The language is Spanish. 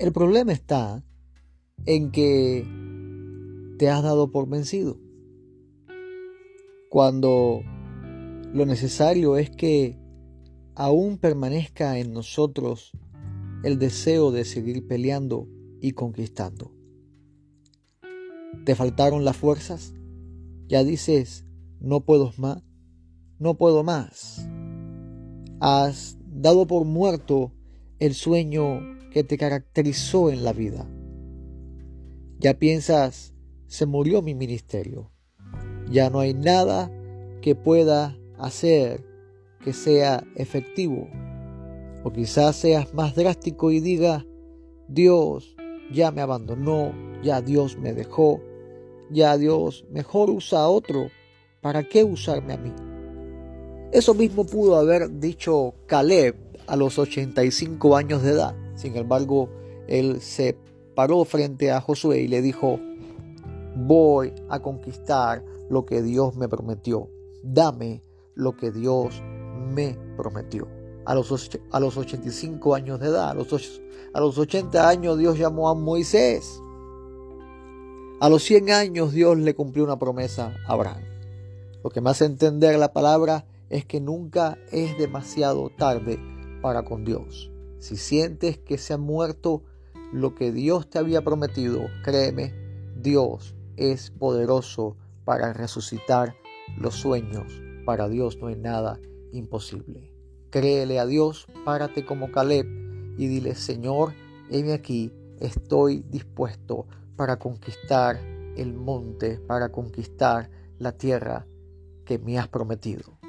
El problema está en que te has dado por vencido. Cuando lo necesario es que aún permanezca en nosotros el deseo de seguir peleando y conquistando. ¿Te faltaron las fuerzas? Ya dices, no puedo más, no puedo más. Has dado por muerto el sueño que te caracterizó en la vida. Ya piensas, se murió mi ministerio. Ya no hay nada que pueda hacer que sea efectivo. O quizás seas más drástico y diga, Dios ya me abandonó, ya Dios me dejó, ya Dios mejor usa a otro, ¿para qué usarme a mí? Eso mismo pudo haber dicho Caleb a los 85 años de edad. Sin embargo, él se paró frente a Josué y le dijo, voy a conquistar lo que Dios me prometió. Dame lo que Dios me prometió. A los, a los 85 años de edad, a los, a los 80 años Dios llamó a Moisés. A los 100 años Dios le cumplió una promesa a Abraham. Lo que me hace entender la palabra es que nunca es demasiado tarde para con Dios. Si sientes que se ha muerto lo que Dios te había prometido, créeme, Dios es poderoso para resucitar los sueños. Para Dios no hay nada imposible. Créele a Dios, párate como Caleb y dile, Señor, heme aquí, estoy dispuesto para conquistar el monte, para conquistar la tierra que me has prometido.